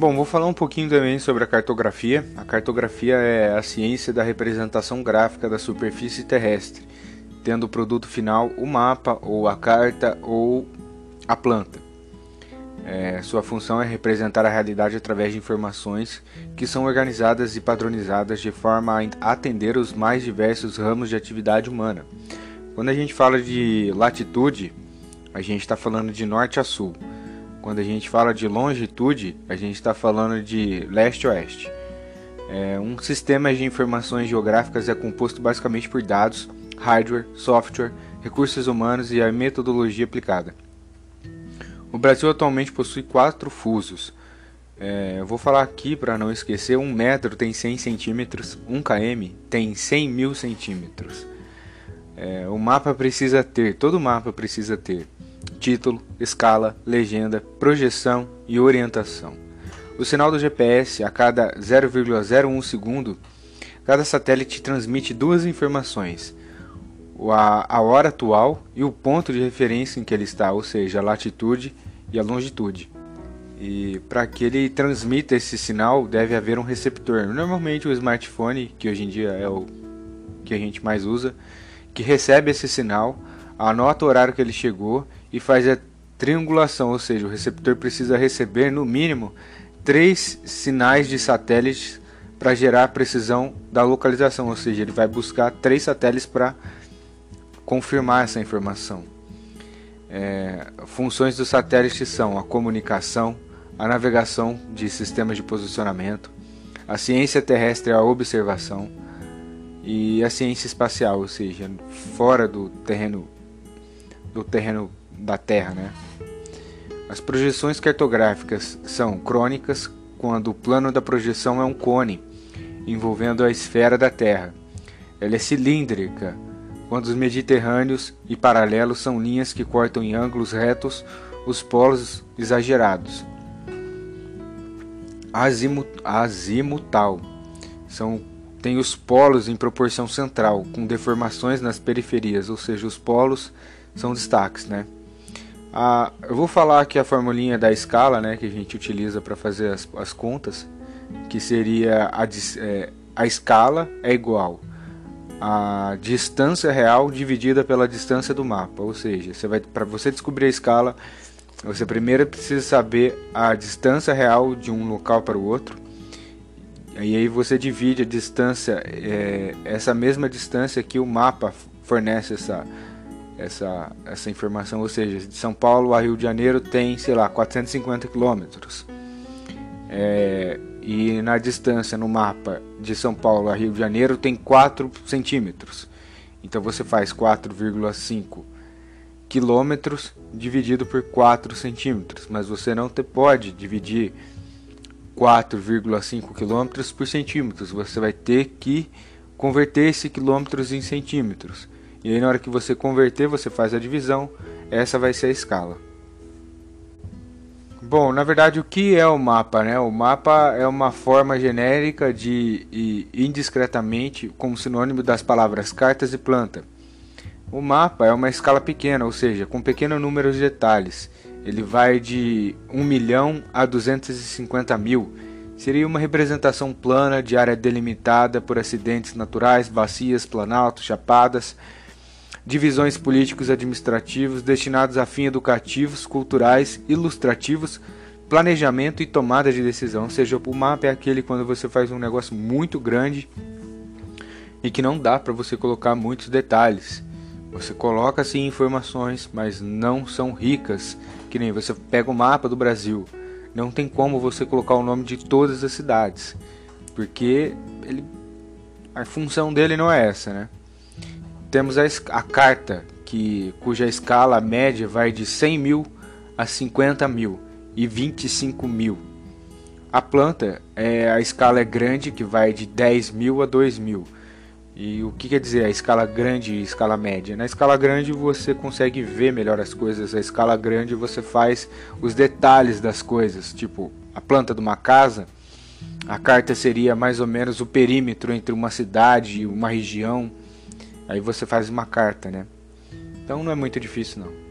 Bom, vou falar um pouquinho também sobre a cartografia. A cartografia é a ciência da representação gráfica da superfície terrestre, tendo o produto final o mapa, ou a carta, ou a planta. É, sua função é representar a realidade através de informações que são organizadas e padronizadas de forma a atender os mais diversos ramos de atividade humana. Quando a gente fala de latitude, a gente está falando de norte a sul. Quando a gente fala de longitude, a gente está falando de leste a oeste. É, um sistema de informações geográficas é composto basicamente por dados, hardware, software, recursos humanos e a metodologia aplicada. O Brasil atualmente possui quatro fusos. É, eu vou falar aqui para não esquecer: um metro tem 100 centímetros, um km tem 100 mil centímetros. É, o mapa precisa ter, todo mapa precisa ter título, escala, legenda, projeção e orientação. O sinal do GPS, a cada 0,01 segundo, cada satélite transmite duas informações: a, hora atual e o ponto de referência em que ele está, ou seja, a latitude e a longitude. E para que ele transmita esse sinal, deve haver um receptor. Normalmente o smartphone, que hoje em dia é o que a gente mais usa, que recebe esse sinal, anota o horário que ele chegou e faz a triangulação, ou seja, o receptor precisa receber no mínimo três sinais de satélites para gerar a precisão da localização, ou seja, ele vai buscar três satélites para confirmar essa informação. É, funções do satélite são a comunicação, a navegação de sistemas de posicionamento, a ciência terrestre, a observação e a ciência espacial, ou seja, fora do terreno do terreno da Terra, né? As projeções cartográficas são crônicas quando o plano da projeção é um cone envolvendo a esfera da Terra. Ela é cilíndrica quando os mediterrâneos e paralelos são linhas que cortam em ângulos retos os polos exagerados. Azimut, azimutal são tem os polos em proporção central, com deformações nas periferias, ou seja, os polos são destaques, né? Ah, eu vou falar aqui a formulinha da escala, né, que a gente utiliza para fazer as, as, contas, que seria a, é, a escala é igual a distância real dividida pela distância do mapa. Ou seja, você vai para você descobrir a escala, você primeiro precisa saber a distância real de um local para o outro. E aí você divide a distância, é, essa mesma distância que o mapa fornece essa, essa, essa informação. Ou seja, de São Paulo a Rio de Janeiro tem, sei lá, 450 quilômetros. É, e na distância no mapa de São Paulo a Rio de Janeiro tem 4 centímetros. Então você faz 4,5 quilômetros dividido por 4 centímetros, mas você não te pode dividir 4,5 quilômetros por centímetros. Você vai ter que converter esse quilômetros em centímetros. E aí na hora que você converter, você faz a divisão. Essa vai ser a escala. Bom, na verdade, o que é o mapa? Né? O mapa é uma forma genérica de e indiscretamente como sinônimo das palavras cartas e planta. O mapa é uma escala pequena, ou seja, com pequeno número de detalhes. Ele vai de 1 milhão a 250 mil. Seria uma representação plana de área delimitada por acidentes naturais, bacias, planaltos, chapadas, divisões políticos administrativos destinados a fins educativos, culturais, ilustrativos, planejamento e tomada de decisão. Ou seja, o mapa é aquele quando você faz um negócio muito grande e que não dá para você colocar muitos detalhes. Você coloca sim informações, mas não são ricas. Que nem você pega o mapa do Brasil, não tem como você colocar o nome de todas as cidades, porque ele, a função dele não é essa, né? Temos a, a carta, que, cuja escala média vai de 100 mil a 50 mil e 25 mil. A planta, é, a escala é grande, que vai de 10 mil a 2 mil. E o que quer dizer a escala grande e escala média? Na escala grande você consegue ver melhor as coisas, a escala grande você faz os detalhes das coisas, tipo a planta de uma casa. A carta seria mais ou menos o perímetro entre uma cidade e uma região. Aí você faz uma carta, né? Então não é muito difícil não.